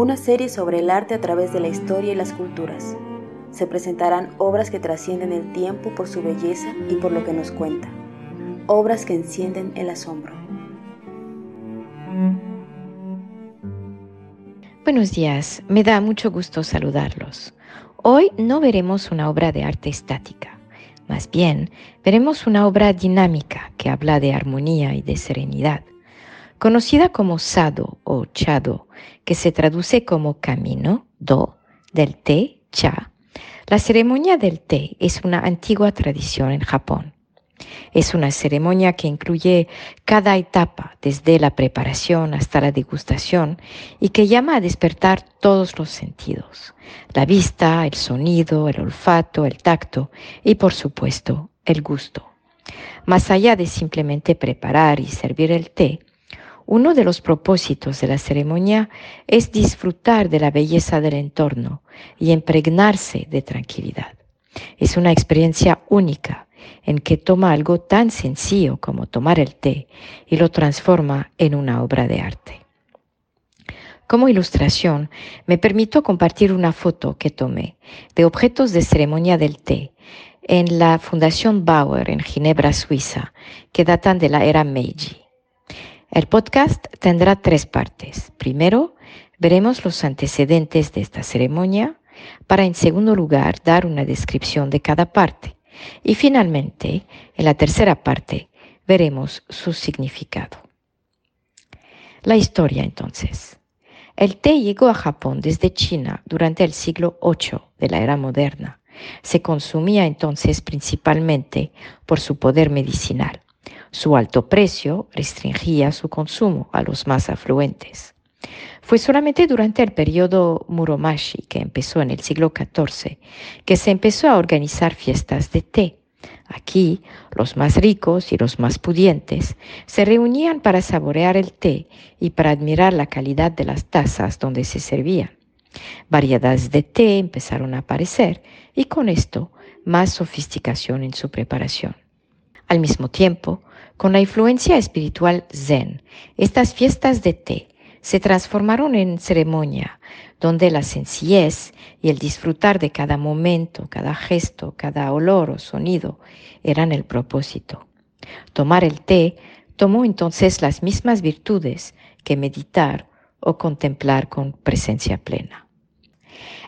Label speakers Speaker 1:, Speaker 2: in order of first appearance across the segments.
Speaker 1: Una serie sobre el arte a través de la historia y las culturas. Se presentarán obras que trascienden el tiempo por su belleza y por lo que nos cuenta. Obras que encienden el asombro.
Speaker 2: Buenos días, me da mucho gusto saludarlos. Hoy no veremos una obra de arte estática, más bien veremos una obra dinámica que habla de armonía y de serenidad. Conocida como sado o chado, que se traduce como camino, do, del té, cha, la ceremonia del té es una antigua tradición en Japón. Es una ceremonia que incluye cada etapa, desde la preparación hasta la degustación, y que llama a despertar todos los sentidos, la vista, el sonido, el olfato, el tacto y, por supuesto, el gusto. Más allá de simplemente preparar y servir el té, uno de los propósitos de la ceremonia es disfrutar de la belleza del entorno y impregnarse de tranquilidad. Es una experiencia única en que toma algo tan sencillo como tomar el té y lo transforma en una obra de arte. Como ilustración, me permito compartir una foto que tomé de objetos de ceremonia del té en la Fundación Bauer en Ginebra, Suiza, que datan de la era Meiji. El podcast tendrá tres partes. Primero, veremos los antecedentes de esta ceremonia para, en segundo lugar, dar una descripción de cada parte. Y finalmente, en la tercera parte, veremos su significado. La historia entonces. El té llegó a Japón desde China durante el siglo VIII de la era moderna. Se consumía entonces principalmente por su poder medicinal. Su alto precio restringía su consumo a los más afluentes. Fue solamente durante el periodo Muromashi, que empezó en el siglo XIV, que se empezó a organizar fiestas de té. Aquí, los más ricos y los más pudientes se reunían para saborear el té y para admirar la calidad de las tazas donde se servían. Variedades de té empezaron a aparecer y con esto más sofisticación en su preparación. Al mismo tiempo, con la influencia espiritual zen, estas fiestas de té se transformaron en ceremonia, donde la sencillez y el disfrutar de cada momento, cada gesto, cada olor o sonido eran el propósito. Tomar el té tomó entonces las mismas virtudes que meditar o contemplar con presencia plena.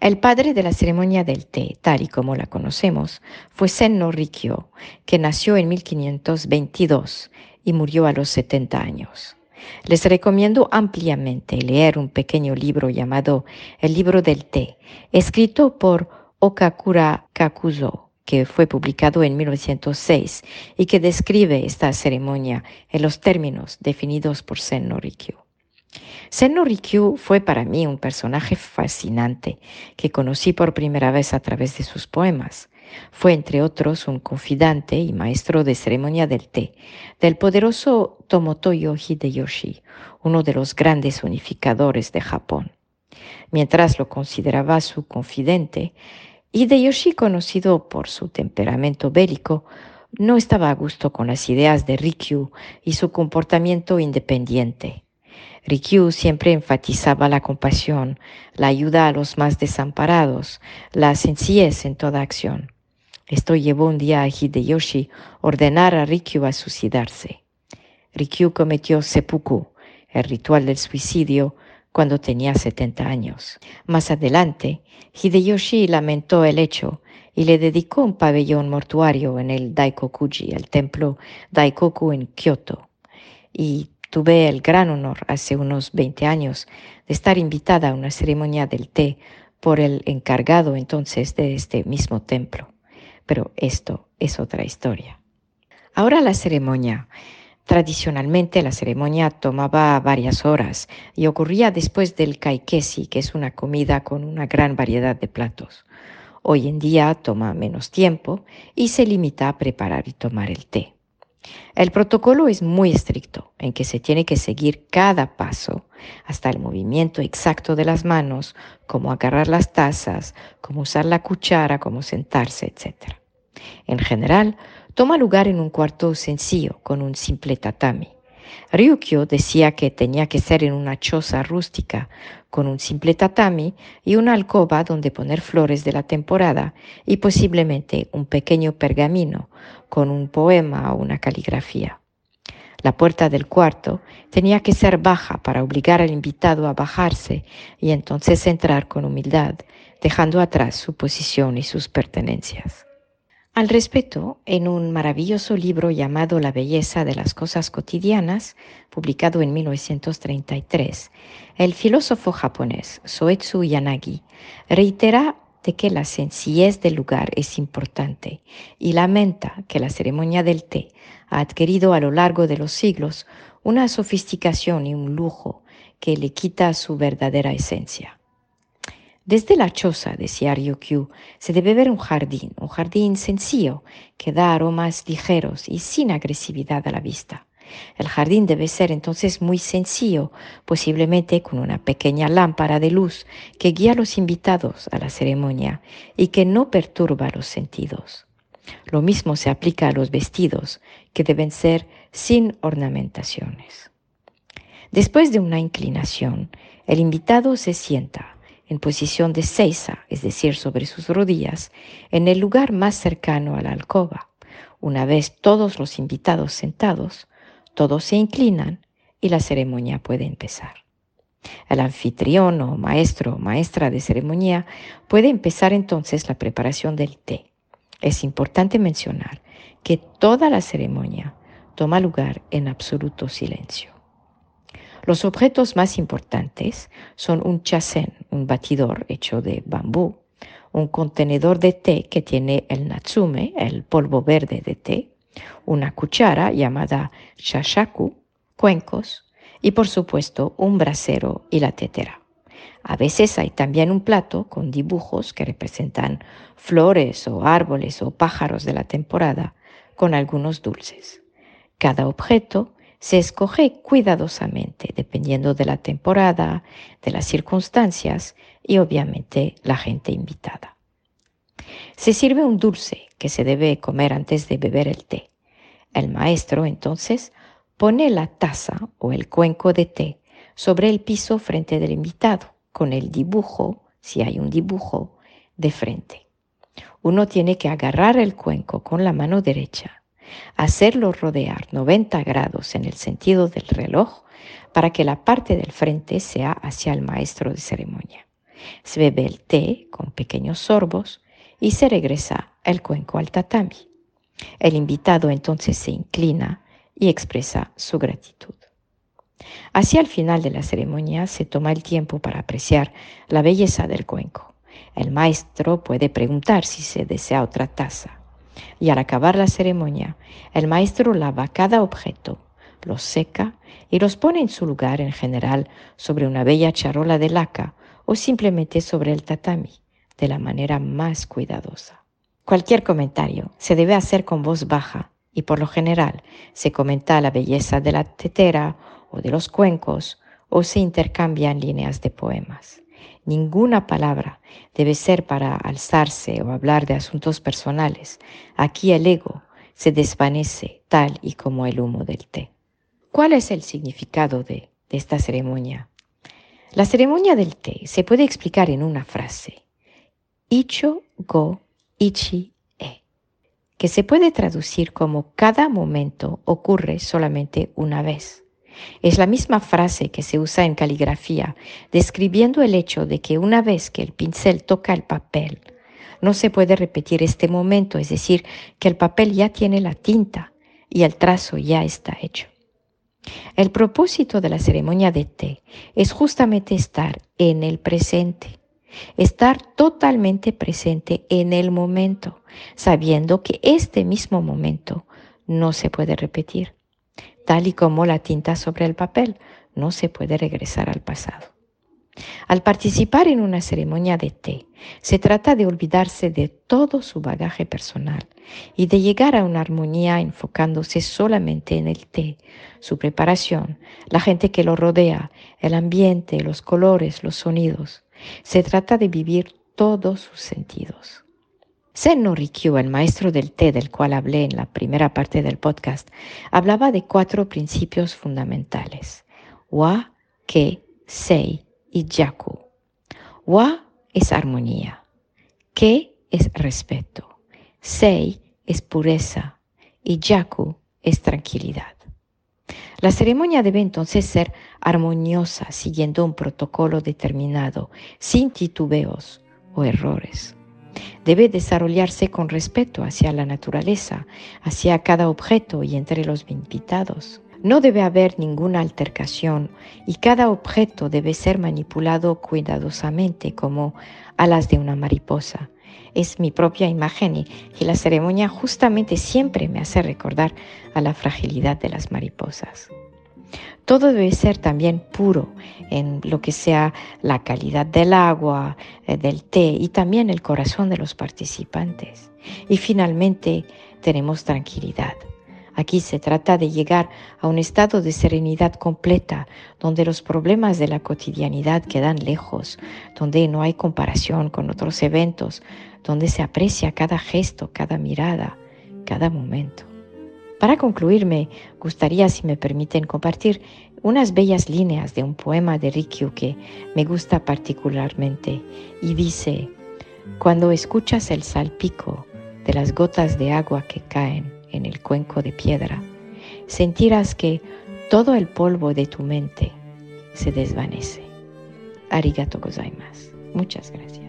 Speaker 2: El padre de la ceremonia del té, tal y como la conocemos, fue Senno Rikyo, que nació en 1522 y murió a los 70 años. Les recomiendo ampliamente leer un pequeño libro llamado El libro del té, escrito por Okakura Kakuzo, que fue publicado en 1906 y que describe esta ceremonia en los términos definidos por Senno Rikyu. Senno Rikyu fue para mí un personaje fascinante que conocí por primera vez a través de sus poemas. Fue, entre otros, un confidante y maestro de ceremonia del té del poderoso Tomotoyo Hideyoshi, uno de los grandes unificadores de Japón. Mientras lo consideraba su confidente, Hideyoshi, conocido por su temperamento bélico, no estaba a gusto con las ideas de Rikyu y su comportamiento independiente. Rikyu siempre enfatizaba la compasión, la ayuda a los más desamparados, la sencillez en toda acción. Esto llevó un día a Hideyoshi ordenar a Rikyu a suicidarse. Rikyu cometió seppuku, el ritual del suicidio, cuando tenía 70 años. Más adelante, Hideyoshi lamentó el hecho y le dedicó un pabellón mortuario en el Daikokuji, el templo Daikoku en Kioto. Y tuve el gran honor hace unos 20 años de estar invitada a una ceremonia del té por el encargado entonces de este mismo templo. Pero esto es otra historia. Ahora la ceremonia. Tradicionalmente la ceremonia tomaba varias horas y ocurría después del kaikesi, que es una comida con una gran variedad de platos. Hoy en día toma menos tiempo y se limita a preparar y tomar el té. El protocolo es muy estricto, en que se tiene que seguir cada paso, hasta el movimiento exacto de las manos, cómo agarrar las tazas, cómo usar la cuchara, cómo sentarse, etc. En general, toma lugar en un cuarto sencillo con un simple tatami. Ryukyo decía que tenía que ser en una choza rústica con un simple tatami y una alcoba donde poner flores de la temporada y posiblemente un pequeño pergamino con un poema o una caligrafía. La puerta del cuarto tenía que ser baja para obligar al invitado a bajarse y entonces entrar con humildad, dejando atrás su posición y sus pertenencias. Al respecto, en un maravilloso libro llamado La belleza de las cosas cotidianas, publicado en 1933, el filósofo japonés Soetsu Yanagi reitera de que la sencillez del lugar es importante y lamenta que la ceremonia del té ha adquirido a lo largo de los siglos una sofisticación y un lujo que le quita su verdadera esencia. Desde la choza, decía Ryukyu, se debe ver un jardín, un jardín sencillo que da aromas ligeros y sin agresividad a la vista. El jardín debe ser entonces muy sencillo, posiblemente con una pequeña lámpara de luz que guía a los invitados a la ceremonia y que no perturba los sentidos. Lo mismo se aplica a los vestidos, que deben ser sin ornamentaciones. Después de una inclinación, el invitado se sienta en posición de cesa, es decir, sobre sus rodillas, en el lugar más cercano a la alcoba. Una vez todos los invitados sentados, todos se inclinan y la ceremonia puede empezar. El anfitrión o maestro o maestra de ceremonia puede empezar entonces la preparación del té. Es importante mencionar que toda la ceremonia toma lugar en absoluto silencio. Los objetos más importantes son un chasen, un batidor hecho de bambú, un contenedor de té que tiene el natsume, el polvo verde de té, una cuchara llamada shashaku, cuencos y por supuesto un brasero y la tetera. A veces hay también un plato con dibujos que representan flores o árboles o pájaros de la temporada con algunos dulces. Cada objeto se escoge cuidadosamente dependiendo de la temporada, de las circunstancias y obviamente la gente invitada. Se sirve un dulce que se debe comer antes de beber el té. El maestro entonces pone la taza o el cuenco de té sobre el piso frente del invitado, con el dibujo, si hay un dibujo, de frente. Uno tiene que agarrar el cuenco con la mano derecha hacerlo rodear 90 grados en el sentido del reloj para que la parte del frente sea hacia el maestro de ceremonia. Se bebe el té con pequeños sorbos y se regresa el cuenco al tatami. El invitado entonces se inclina y expresa su gratitud. Hacia el final de la ceremonia se toma el tiempo para apreciar la belleza del cuenco. El maestro puede preguntar si se desea otra taza y al acabar la ceremonia, el maestro lava cada objeto, los seca y los pone en su lugar en general sobre una bella charola de laca o simplemente sobre el tatami, de la manera más cuidadosa. Cualquier comentario se debe hacer con voz baja y por lo general se comenta la belleza de la tetera o de los cuencos o se intercambian líneas de poemas. Ninguna palabra debe ser para alzarse o hablar de asuntos personales. Aquí el ego se desvanece tal y como el humo del té. ¿Cuál es el significado de, esta ceremonia? La ceremonia del té se puede explicar en una frase. Icho go ichi e, que se puede traducir como cada momento ocurre solamente una vez. Es la misma frase que se usa en caligrafía, describiendo el hecho de que una vez que el pincel toca el papel, no se puede repetir este momento, es decir, que el papel ya tiene la tinta y el trazo ya está hecho. El propósito de la ceremonia de té es justamente estar en el presente, estar totalmente presente en el momento, sabiendo que este mismo momento no se puede repetir, tal y como la tinta sobre el papel no se puede regresar al pasado. Al participar en una ceremonia de té, se trata de olvidarse de todo su bagaje personal y de llegar a una armonía enfocándose solamente en el té, su preparación, la gente que lo rodea, el ambiente, los colores, los sonidos. Se trata de vivir todos sus sentidos. Senno Rikyu, el maestro del té del cual hablé en la primera parte del podcast, hablaba de cuatro principios fundamentales. Wa, Ke, Sei y Yaku. Wa es armonía. Ke es respeto. Sei es pureza. Y Yaku es tranquilidad. La ceremonia debe entonces ser armoniosa, siguiendo un protocolo determinado, sin titubeos o errores. Debe desarrollarse con respeto hacia la naturaleza, hacia cada objeto y entre los invitados. No debe haber ninguna altercación y cada objeto debe ser manipulado cuidadosamente como alas de una mariposa. Es mi propia imagen y, la ceremonia justamente siempre me hace recordar a la fragilidad de las mariposas. Todo debe ser también puro en lo que sea la calidad del agua, eh, del té y también el corazón de los participantes. Y finalmente tenemos tranquilidad. Aquí se trata de llegar a un estado de serenidad completa, donde los problemas de la cotidianidad quedan lejos, donde no hay comparación con otros eventos, donde se aprecia cada gesto, cada mirada, cada momento. Para concluir, me gustaría, si me permiten, compartir unas bellas líneas de un poema de Rikyu que me gusta particularmente y dice, cuando escuchas el salpico de las gotas de agua que caen, en el cuenco de piedra, sentirás que todo el polvo de tu mente se desvanece. Arigato gozaimasu. Muchas gracias.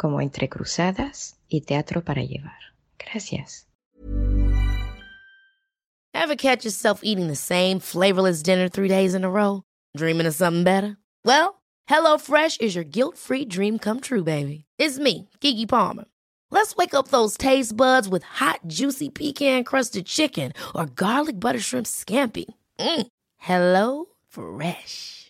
Speaker 2: como Entre Cruzadas y Teatro para Llevar. Gracias.
Speaker 3: Ever catch yourself eating the same flavorless dinner three days in a row? Dreaming of something better? Well, HelloFresh is your guilt-free dream come true, baby. It's me, Kiki Palmer. Let's wake up those taste buds with hot, juicy pecan-crusted chicken or garlic butter shrimp scampi. Mm. Hello Fresh.